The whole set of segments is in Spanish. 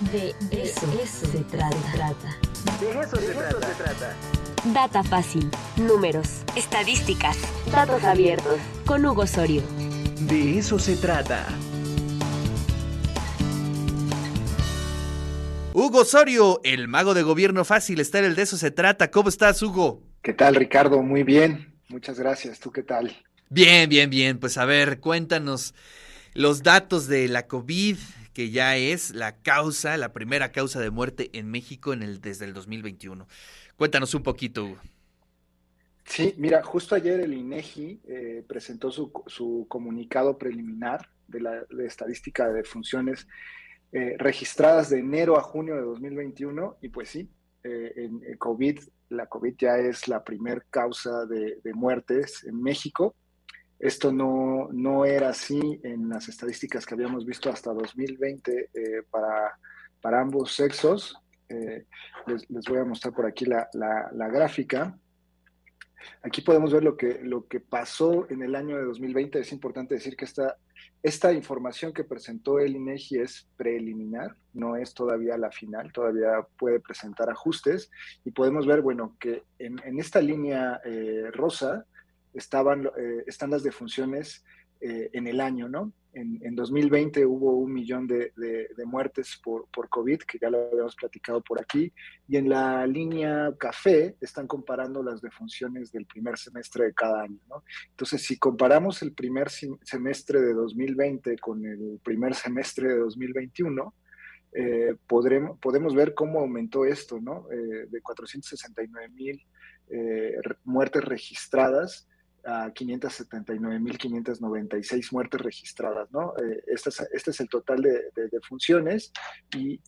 De eso, se trata. De eso, se, trata. Data fácil, números, estadísticas, datos abiertos. Con Hugo Osorio. De eso se trata. Hugo Osorio, el mago de gobierno fácil, está en el de eso se trata. ¿Cómo estás, Hugo? ¿Qué tal, Ricardo? Muy bien. Muchas gracias. ¿Tú qué tal? Bien, bien, bien. Pues a ver, cuéntanos los datos de la COVID, que ya es la causa, la primera causa de muerte en México en el, desde el 2021. Cuéntanos un poquito, Hugo. Sí, mira, justo ayer el INEGI eh, presentó su, su, comunicado preliminar de la estadística de funciones eh, registradas de enero a junio de 2021 y pues sí, eh, en, COVID, la COVID ya es la primer causa de muertes en México esto no, no, era así en las estadísticas que habíamos visto hasta 2020 eh, para, para, ambos sexos. Eh, les, les, voy a mostrar por aquí la, la, la, gráfica. Aquí podemos ver lo que, lo que pasó en el año de 2020. Es importante decir que esta, esta información que presentó el INEGI es preliminar, no es todavía la final, todavía puede presentar ajustes. Y podemos ver, bueno, que en, en esta línea eh, rosa, estaban eh, están las defunciones eh, en el año, ¿no? En, en 2020 hubo un millón de, de, muertes por, por COVID, que ya lo habíamos platicado por aquí, y en la línea café están comparando las defunciones del primer semestre de cada año, ¿no? Entonces, si comparamos el primer semestre de 2020 con el primer semestre de 2021, eh, podremos, podemos ver cómo aumentó esto, ¿no? Eh, de 469 mil muertes registradas a 579.596 muertes registradas, ¿no? Eh, este, es, este, es, el total de, funciones y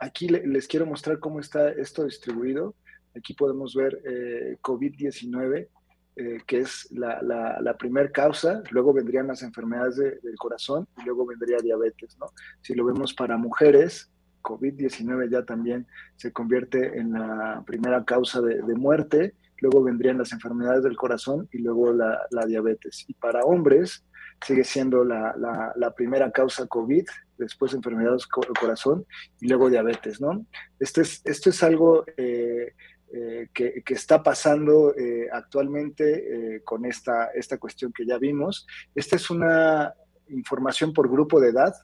aquí le, les quiero mostrar cómo está esto distribuido. Aquí podemos ver eh, COVID-19, eh, que es la, primera causa, luego vendrían las enfermedades de, del corazón y luego vendría diabetes, ¿no? Si lo vemos para mujeres, COVID-19 ya también se convierte en la primera causa de muerte luego vendrían las enfermedades del corazón y luego la, diabetes. Y para hombres sigue siendo la, la, primera causa COVID, después enfermedades del corazón y luego diabetes, ¿no? Esto es, esto es algo eh, eh, que, que, está pasando eh, actualmente con esta, esta cuestión que ya vimos. Esta es una información por grupo de edad,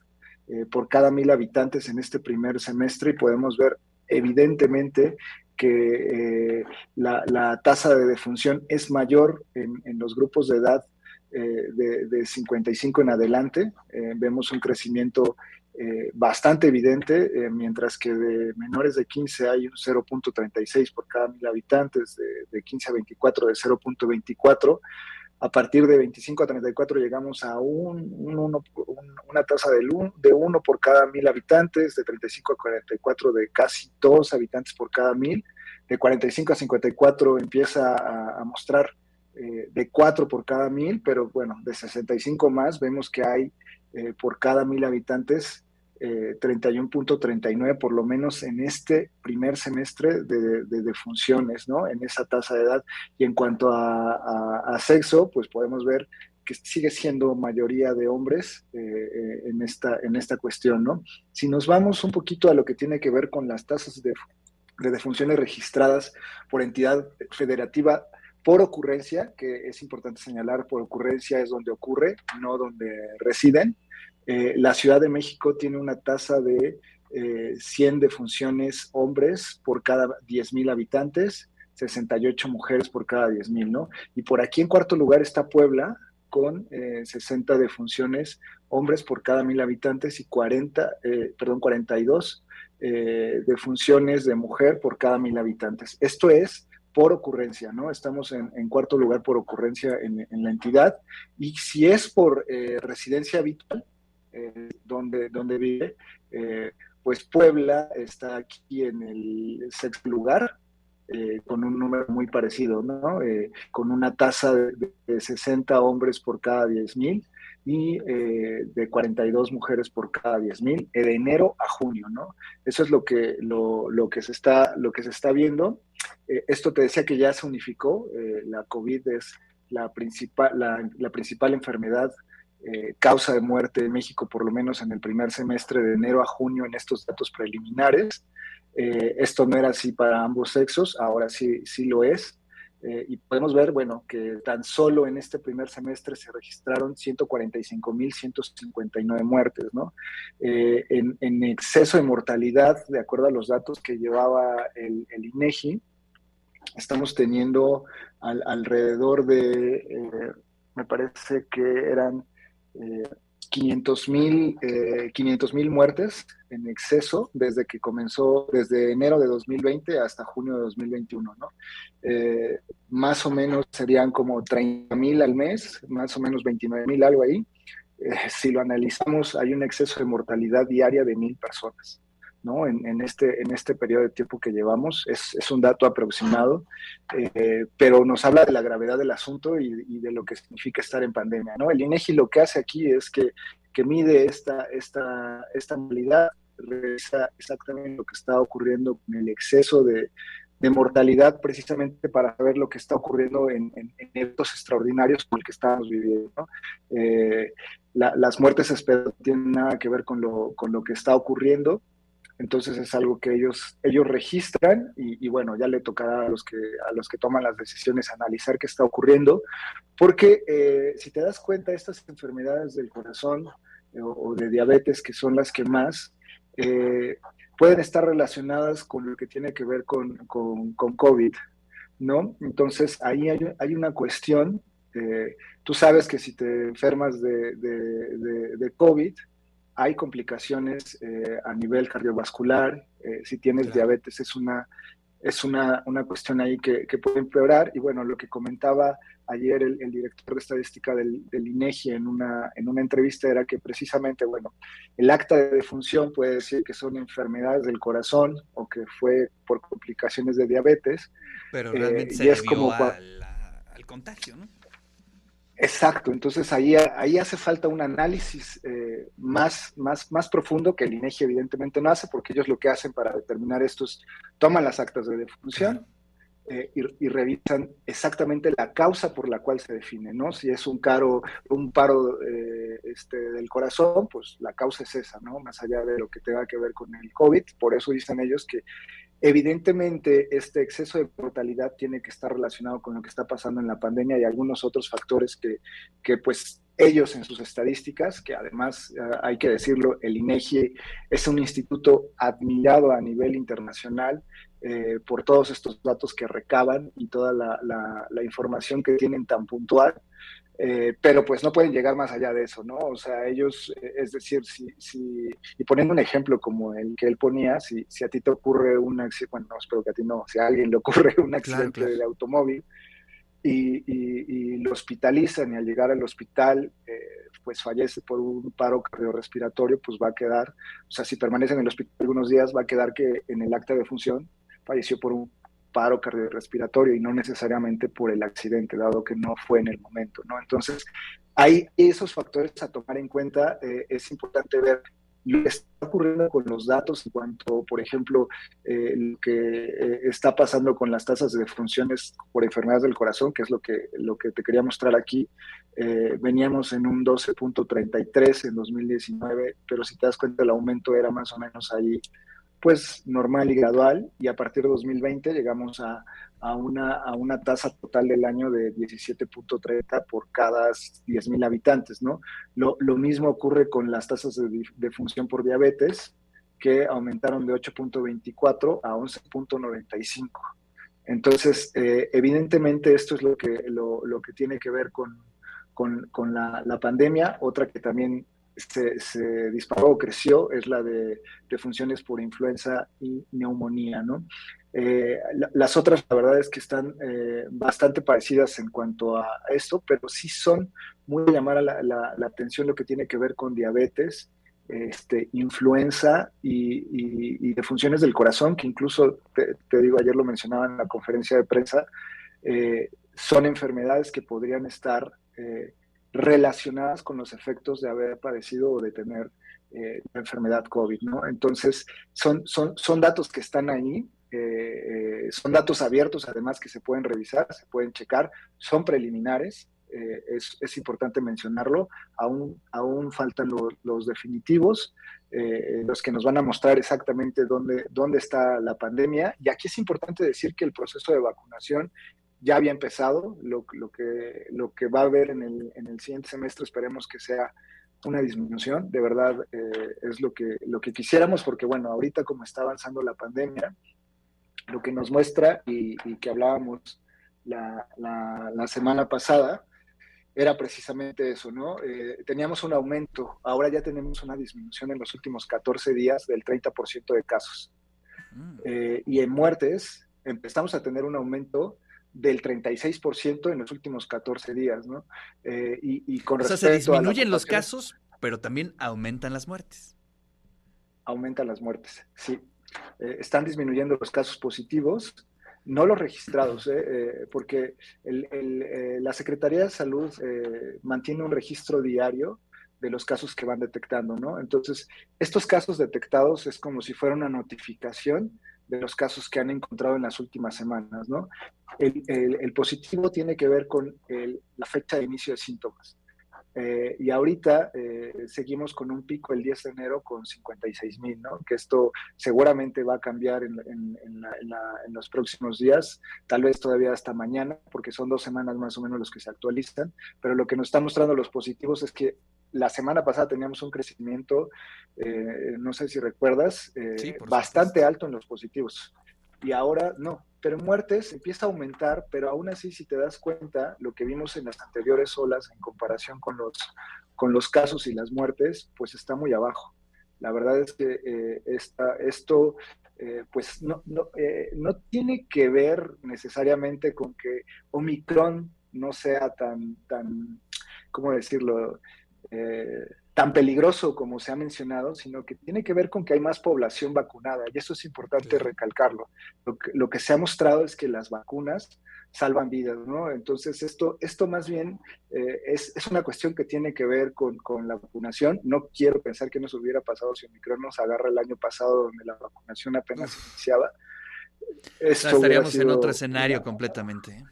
por cada mil habitantes en este primer semestre y podemos ver evidentemente que eh, la, la, tasa de defunción es mayor en, en los grupos de edad eh, de, de, 55 en adelante. Eh, vemos un crecimiento eh, bastante evidente, eh, mientras que de menores de 15 hay un 0.36 por cada mil habitantes, de, de 15 a 24 de 0.24 a partir de 25 a 34 llegamos a un, un, un, una tasa de, de uno por cada mil habitantes, de 35 a 44 de casi dos habitantes por cada mil, de 45 a 54 empieza a, mostrar eh, de cuatro por cada mil, pero bueno, de 65 más vemos que hay eh, por cada mil habitantes eh, 31.39 por lo menos en este primer semestre de, de, ¿no? En esa tasa de edad. Y en cuanto a, sexo, pues podemos ver que sigue siendo mayoría de hombres eh, en, esta, en esta cuestión, ¿no? Si nos vamos un poquito a lo que tiene que ver con las tasas de, de defunciones registradas por entidad federativa por ocurrencia, que es importante señalar, por ocurrencia es donde ocurre, no donde residen, eh, la Ciudad de México tiene una tasa de eh, 100 defunciones hombres por cada 10 mil habitantes, 68 mujeres por cada 10 mil, ¿no? Y por aquí en cuarto lugar está Puebla con eh, 60 defunciones hombres por cada mil habitantes y 40, eh, perdón, 42 eh, defunciones de mujer por cada mil habitantes. Esto es por ocurrencia, ¿no? Estamos en, cuarto lugar por ocurrencia en, la entidad. Y si es por eh, residencia habitual, eh, donde, donde vive, eh, pues Puebla está aquí en el sexto lugar, con un número muy parecido, ¿no? Con una tasa de, de, 60 hombres por cada 10 mil y eh, de 42 mujeres por cada 10 mil de enero a junio, ¿no? Eso es lo que, lo, lo que, se, está, lo que se está viendo. Esto te decía que ya se unificó, la COVID es la principal, la, la principal enfermedad eh, causa de muerte en México, por lo menos en el primer semestre de enero a junio en estos datos preliminares. Eh, esto no era así para ambos sexos, ahora sí, sí lo es. Eh, y podemos ver, bueno, que tan solo en este primer semestre se registraron 145.159 muertes, ¿no? en, en, exceso de mortalidad, de acuerdo a los datos que llevaba el, el INEGI, estamos teniendo alrededor de, me parece que eran 500 mil eh, mil muertes en exceso desde que comenzó, desde enero de 2020 hasta junio de 2021, ¿no? Eh, más o menos serían como 30 mil al mes, más o menos 29 mil, algo ahí. Eh, si lo analizamos, hay un exceso de mortalidad diaria de mil personas. ¿No? En, este, en este periodo de tiempo que llevamos. Es, es un dato aproximado, eh, pero nos habla de la gravedad del asunto y, de lo que significa estar en pandemia. ¿no? El INEGI lo que hace aquí es que, que mide esta, esta, esta movilidad, revisa exactamente lo que está ocurriendo con el exceso de, de mortalidad precisamente para saber lo que está ocurriendo en, en, eventos extraordinarios como el que estamos viviendo. ¿no? Eh, las muertes esperadas no tienen nada que ver con lo, con lo que está ocurriendo, entonces es algo que ellos, ellos registran y, bueno, ya le tocará a los, que, a los que toman las decisiones analizar qué está ocurriendo, porque eh, si te das cuenta, estas enfermedades del corazón eh, o, de diabetes, que son las que más, eh, pueden estar relacionadas con lo que tiene que ver con, con, COVID, ¿no? Entonces ahí hay, hay una cuestión, tú sabes que si te enfermas de, de COVID, hay complicaciones eh, a nivel cardiovascular, eh, si tienes diabetes es una, es una, una cuestión ahí que, que, puede empeorar. Y bueno, lo que comentaba ayer el, director de estadística del, del, INEGI en una, en una entrevista era que precisamente, bueno, el acta de defunción puede decir que son enfermedades del corazón o que fue por complicaciones de diabetes. Pero realmente eh, se es como al, al contagio, ¿no? Exacto, entonces ahí, ahí hace falta un análisis eh, más, más, más profundo que el INEGI evidentemente no hace, porque ellos lo que hacen para determinar esto es toman las actas de defunción eh, y, revisan exactamente la causa por la cual se define, ¿no? Si es un, caro, un paro eh, este, del corazón, pues la causa es esa, ¿no? Más allá de lo que tenga que ver con el COVID, por eso dicen ellos que Evidentemente, este exceso de mortalidad tiene que estar relacionado con lo que está pasando en la pandemia y algunos otros factores que, que pues ellos en sus estadísticas, que además eh, hay que decirlo, el INEGI es un instituto admirado a nivel internacional eh, por todos estos datos que recaban y toda la, la información que tienen tan puntual. Eh, pero pues no pueden llegar más allá de eso, ¿no? O sea, ellos, eh, es decir, si, si, y poniendo un ejemplo como el que él ponía, si, si a ti te ocurre un accidente, bueno, no, espero que a ti no, si a alguien le ocurre un accidente de automóvil y, y, lo hospitalizan y al llegar al hospital, eh, pues fallece por un paro cardiorrespiratorio, pues va a quedar, o sea, si permanece en el hospital algunos días, va a quedar que en el acta de función falleció por un paro cardiorrespiratorio y no necesariamente por el accidente, dado que no fue en el momento, ¿no? Entonces, hay esos factores a tomar en cuenta. Eh, es importante ver lo que está ocurriendo con los datos en cuanto, por ejemplo, eh, lo que eh, está pasando con las tasas de funciones por enfermedades del corazón, que es lo que, lo que te quería mostrar aquí. veníamos en un 12.33 en 2019, pero si te das cuenta el aumento era más o menos ahí pues normal y gradual y a partir de 2020 llegamos a, a, una, a una tasa total del año de 17.30 por cada 10.000 habitantes, ¿no? Lo, lo, mismo ocurre con las tasas de, de función por diabetes, que aumentaron de 8.24 a 11.95. Entonces, eh, evidentemente esto es lo que, lo, lo que tiene que ver con, con, con la, la, pandemia. Otra que también se, disparó, creció, es la de, funciones por influenza y neumonía, ¿no? Eh, las otras, la verdad es que están eh, bastante parecidas en cuanto a esto, pero sí son muy llamar a la, atención lo que tiene que ver con diabetes, este, influenza y, de funciones del corazón, que incluso, te, digo, ayer lo mencionaba en la conferencia de prensa, eh, son enfermedades que podrían estar relacionadas con los efectos de haber padecido o de tener eh, la enfermedad COVID, ¿no? Entonces, son, son, son datos que están ahí, eh, eh, son datos abiertos además que se pueden revisar, se pueden checar, son preliminares, eh, es, importante mencionarlo, aún, aún faltan los definitivos, los que nos van a mostrar exactamente dónde, dónde está la pandemia. Y aquí es importante decir que el proceso de vacunación ya había empezado, lo, lo que, lo que va a haber en el, en el siguiente semestre esperemos que sea una disminución, de verdad eh, es lo que, lo que quisiéramos, porque bueno, ahorita como está avanzando la pandemia, lo que nos muestra y, que hablábamos la, la, semana pasada, era precisamente eso, ¿no? Eh, teníamos un aumento, ahora ya tenemos una disminución en los últimos 14 días del 30% de casos. Mm. Eh, y en muertes empezamos a tener un aumento del 36% en los últimos 14 días, ¿no? Eh, y, con o sea, se disminuyen los casos, pero también aumentan las muertes. Aumentan las muertes, sí. Eh, están disminuyendo los casos positivos, no los registrados, eh, porque la Secretaría de Salud mantiene un registro diario de los casos que van detectando, ¿no? Entonces, estos casos detectados es como si fuera una notificación de los casos que han encontrado en las últimas semanas, ¿no? El, positivo tiene que ver con la fecha de inicio de síntomas. Eh, y ahorita eh, seguimos con un pico el 10 de enero con 56 mil, ¿no? Que esto seguramente va a cambiar en, en, los próximos días, tal vez todavía hasta mañana, porque son dos semanas más o menos los que se actualizan, pero lo que nos están mostrando los positivos es que la semana pasada teníamos un crecimiento, eh, no sé si recuerdas, eh, bastante alto en los positivos. Y ahora no, pero muertes empieza a aumentar, pero aún así, si te das cuenta, lo que vimos en las anteriores olas en comparación con los, con los casos y las muertes, pues está muy abajo. La verdad es que eh, esto pues no, no, no tiene que ver necesariamente con que Omicron no sea tan, tan, ¿cómo decirlo? Eh, tan peligroso como se ha mencionado, sino que tiene que ver con que hay más población vacunada y eso es importante recalcarlo. Lo que, se ha mostrado es que las vacunas salvan vidas, ¿no? Entonces esto, esto más bien eh, es, una cuestión que tiene que ver con, la vacunación. No quiero pensar que nos hubiera pasado si Omicron nos agarra el año pasado donde la vacunación apenas iniciaba. estaríamos en otro escenario completamente.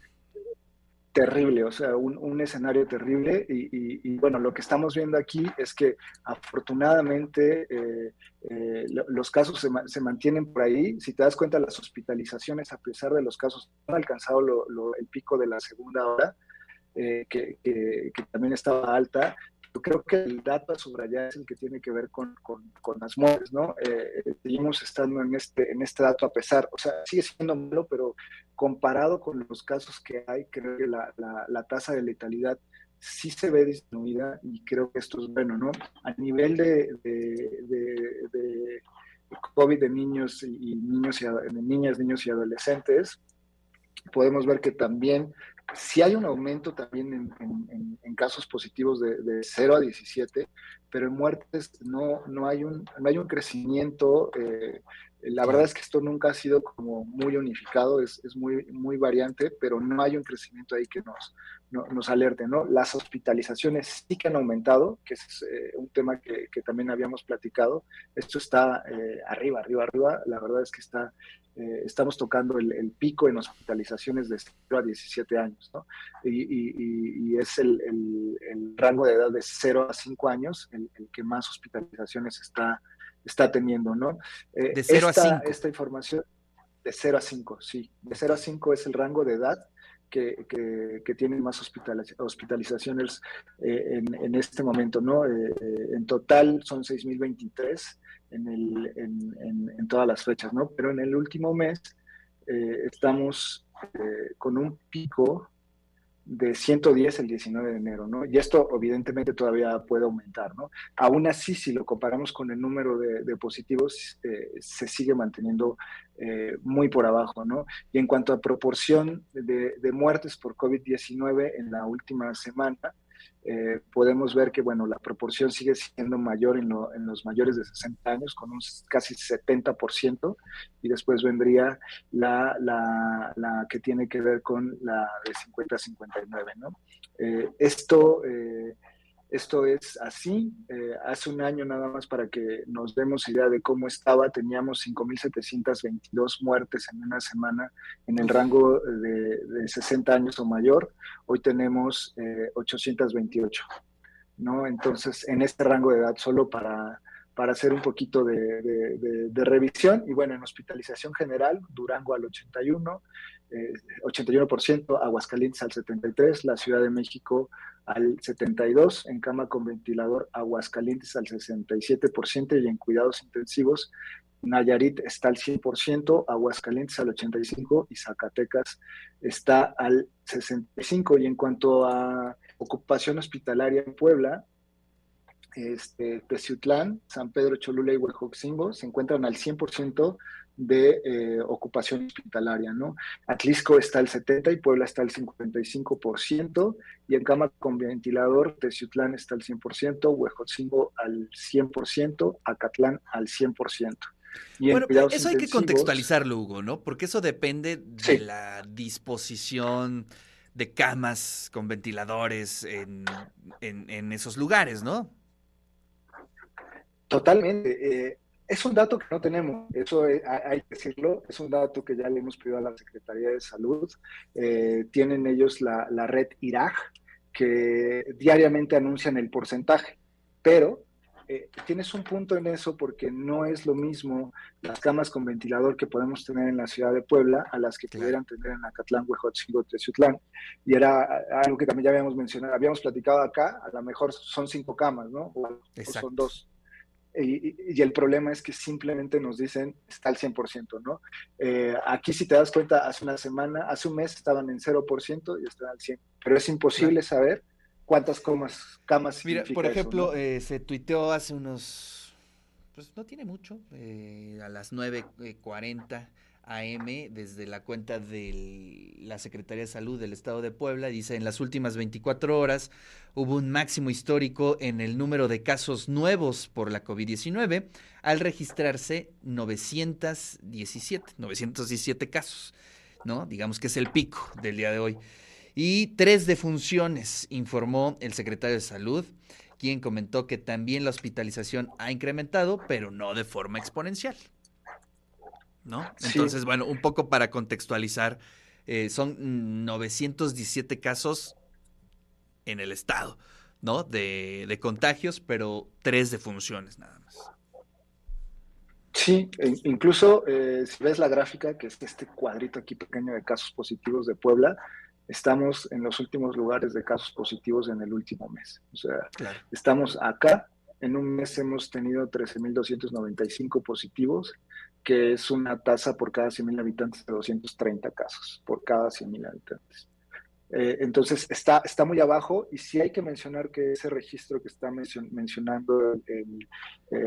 Terrible, o sea, un, escenario terrible y, bueno, lo que estamos viendo aquí es que afortunadamente eh, eh, los casos se, mantienen por ahí. Si te das cuenta, las hospitalizaciones, a pesar de los casos, han alcanzado el pico de la segunda hora, eh, que, también estaba alta, yo creo que el dato a subrayar es el que tiene que ver con, las muertes, ¿no? Eh, seguimos estando en este, en este dato a pesar, o sea, sigue siendo malo, pero comparado con los casos que hay, creo que la, la, tasa de letalidad sí se ve disminuida y creo que esto es bueno, ¿no? A nivel de, de, COVID de niños y niños y, de niñas, niños y adolescentes, podemos ver que también si hay un aumento también en, casos positivos de, 0 a 17, pero en muertes no, no, hay, un, no hay un crecimiento. Eh, la verdad es que esto nunca ha sido como muy unificado, es, muy, muy variante, pero no hay un crecimiento ahí que nos, nos alerte. ¿no? Las hospitalizaciones sí que han aumentado, que es eh, un tema que, también habíamos platicado. Esto está eh, arriba, arriba, arriba. La verdad es que está eh, estamos tocando el, pico en hospitalizaciones de 0 a 17 años, ¿no? Y, es el, rango de edad de 0 a 5 años el, que más hospitalizaciones está, está teniendo, ¿no? Eh, de 0 esta, a 5. Esta información, de 0 a 5, sí. De 0 a 5 es el rango de edad que, que, tiene más hospitalizaciones eh, en, en, este momento, ¿no? en total son 6.023 en, el, en, en, todas las fechas, ¿no? Pero en el último mes eh, estamos eh, con un pico de 110 el 19 de enero, ¿no? Y esto evidentemente todavía puede aumentar, ¿no? Aún así, si lo comparamos con el número de, positivos, eh, se sigue manteniendo muy por abajo, ¿no? Y en cuanto a proporción de, de muertes por COVID-19 en la última semana, eh, podemos ver que bueno, la proporción sigue siendo mayor en, los mayores de 60 años, con un casi 70%, y después vendría la, la, que tiene que ver con la de 50 a 59. ¿no? Eh, esto, eh, Esto es así. Eh, hace un año nada más para que nos demos idea de cómo estaba, teníamos 5.722 muertes en una semana en el rango de, 60 años o mayor. Hoy tenemos 828. ¿no? Entonces, en este rango de edad, solo para, para hacer un poquito de, revisión. Y bueno, en hospitalización general, Durango al 81, 81%, eh, Aguascalientes al 73%, la Ciudad de México al 72%, en cama con ventilador, Aguascalientes al 67% y en cuidados intensivos, Nayarit está al 100%, Aguascalientes al 85% y Zacatecas está al 65%. Y en cuanto a ocupación hospitalaria en Puebla, este, Teciutlán, San Pedro Cholula y Huejoxingo se encuentran al 100% de eh, ocupación hospitalaria, ¿no? Atlisco está al 70% y Puebla está al 55%, y en cama con ventilador, Teciutlán está al 100%, Huejotzingo al 100%, Acatlán al 100%. Y bueno, eso hay que contextualizarlo, Hugo, ¿no? Porque eso depende de la disposición de camas con ventiladores en, en esos lugares, ¿no? Totalmente. Eh, es un dato que no tenemos, eso hay que decirlo, es un dato que ya le hemos pedido a la Secretaría de Salud. Eh, tienen ellos la, red IRAG, que diariamente anuncian el porcentaje, pero eh, tienes un punto en eso porque no es lo mismo las camas con ventilador que podemos tener en la ciudad de Puebla a las que pudieran tener en Acatlán, Huejotzingo, Teciutlán. Y era algo que también ya habíamos mencionado, habíamos platicado acá, a lo mejor son cinco camas, ¿no? o son dos. Y, el problema es que simplemente nos dicen está al 100%, ¿no? Eh, aquí si te das cuenta, hace una semana, hace un mes estaban en 0% y están al 100%, pero es imposible saber cuántas comas, camas. Mira, por ejemplo, eh, se tuiteó hace unos, pues no tiene mucho, eh, a las 9.40 AM desde la cuenta de la Secretaría de Salud del Estado de Puebla. Dice, en las últimas 24 horas hubo un máximo histórico en el número de casos nuevos por la COVID-19 al registrarse 917, 917 casos, ¿no? Digamos que es el pico del día de hoy. Y tres defunciones, informó el secretario de Salud, quien comentó que también la hospitalización ha incrementado, pero no de forma exponencial. ¿no? Entonces, bueno, un poco para contextualizar, eh, son 917 casos en el estado, ¿no? De, de contagios, pero tres de funciones nada más. Sí, e incluso eh, si ves la gráfica, que es este cuadrito aquí pequeño de casos positivos de Puebla, estamos en los últimos lugares de casos positivos en el último mes. O sea, estamos acá, en un mes hemos tenido 13.295 positivos, que es una tasa por cada 100.000 habitantes de 230 casos, por cada 100.000 habitantes. Eh, entonces está, está muy abajo y sí hay que mencionar que ese registro que está mencionando eh,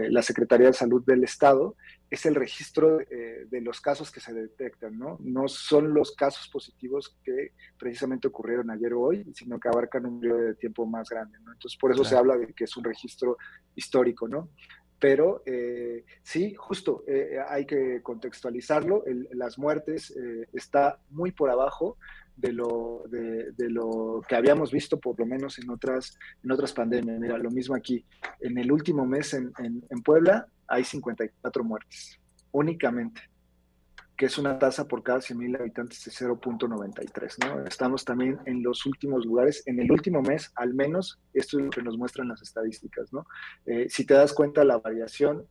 la Secretaría de Salud del Estado es el registro eh, de los casos que se detectan, ¿no? No son los casos positivos que precisamente ocurrieron ayer o hoy, sino que abarcan un periodo de tiempo más grande, ¿no? Entonces por eso se habla de que es un registro histórico, ¿no? Pero eh, sí, justo, eh, hay que contextualizarlo. las muertes eh, está muy por abajo de lo, de, lo que habíamos visto, por lo menos en otras, en otras pandemias. Mira, lo mismo aquí. En el último mes en, en Puebla hay 54 muertes, únicamente que es una tasa por cada 100.000 habitantes de 0.93. ¿no? Estamos también en los últimos lugares, en el último mes al menos, esto es lo que nos muestran las estadísticas. ¿no? Eh, si te das cuenta, la variación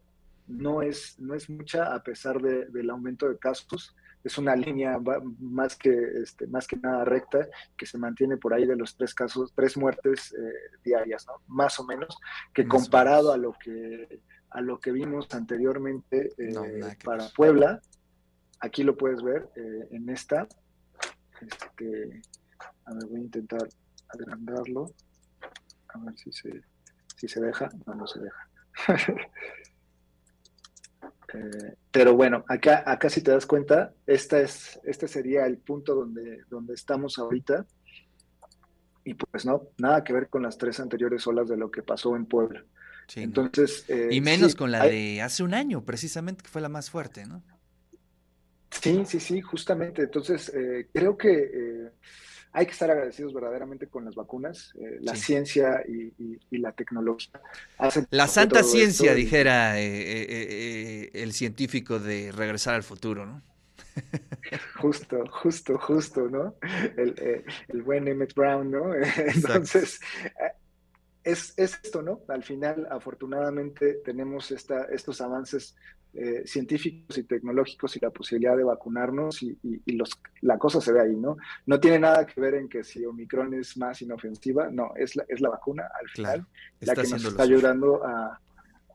no es, no es mucha a pesar de, del aumento de casos. Es una línea más que, este, más que nada recta que se mantiene por ahí de los tres casos, tres muertes eh, diarias, ¿no? más o menos, que comparado a lo que, a lo que vimos anteriormente eh, para Puebla, Aquí lo puedes ver eh, en esta. Este, a ver, voy a intentar agrandarlo. A ver si se, si se deja. No, no se deja. Eh, pero bueno, acá, acá si te das cuenta, esta es, este sería el punto donde, donde estamos ahorita. Y pues no, nada que ver con las tres anteriores olas de lo que pasó en Puebla. Entonces, eh, y menos con la de hace un año, precisamente, que fue la más fuerte, ¿no? Sí, sí, sí, justamente. Entonces, eh, creo que eh, hay que estar agradecidos verdaderamente con las vacunas, eh, la ciencia y, la tecnología. la santa ciencia, dijera eh, el científico de regresar al futuro, ¿no? Justo, justo, justo, ¿no? El, el buen Emmett Brown, ¿no? Entonces, es, esto, ¿no? Al final, afortunadamente, tenemos esta, estos avances eh, científicos y tecnológicos y la posibilidad de vacunarnos y, los, la cosa se ve ahí, ¿no? No tiene nada que ver en que si Omicron es más inofensiva, no, es la, es la vacuna al final la que nos está ayudando a,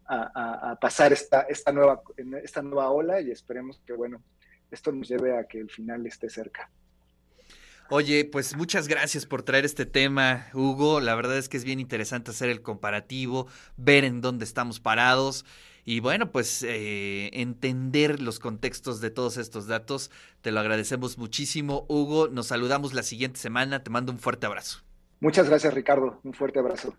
a, pasar esta, esta, nueva, esta nueva ola y esperemos que, bueno, esto nos lleve a que el final esté cerca. Oye, pues muchas gracias por traer este tema, Hugo. La verdad es que es bien interesante hacer el comparativo, ver en dónde estamos parados y bueno, pues eh, entender los contextos de todos estos datos. Te lo agradecemos muchísimo, Hugo. Nos saludamos la siguiente semana. Te mando un fuerte abrazo. Muchas gracias, Ricardo. Un fuerte abrazo.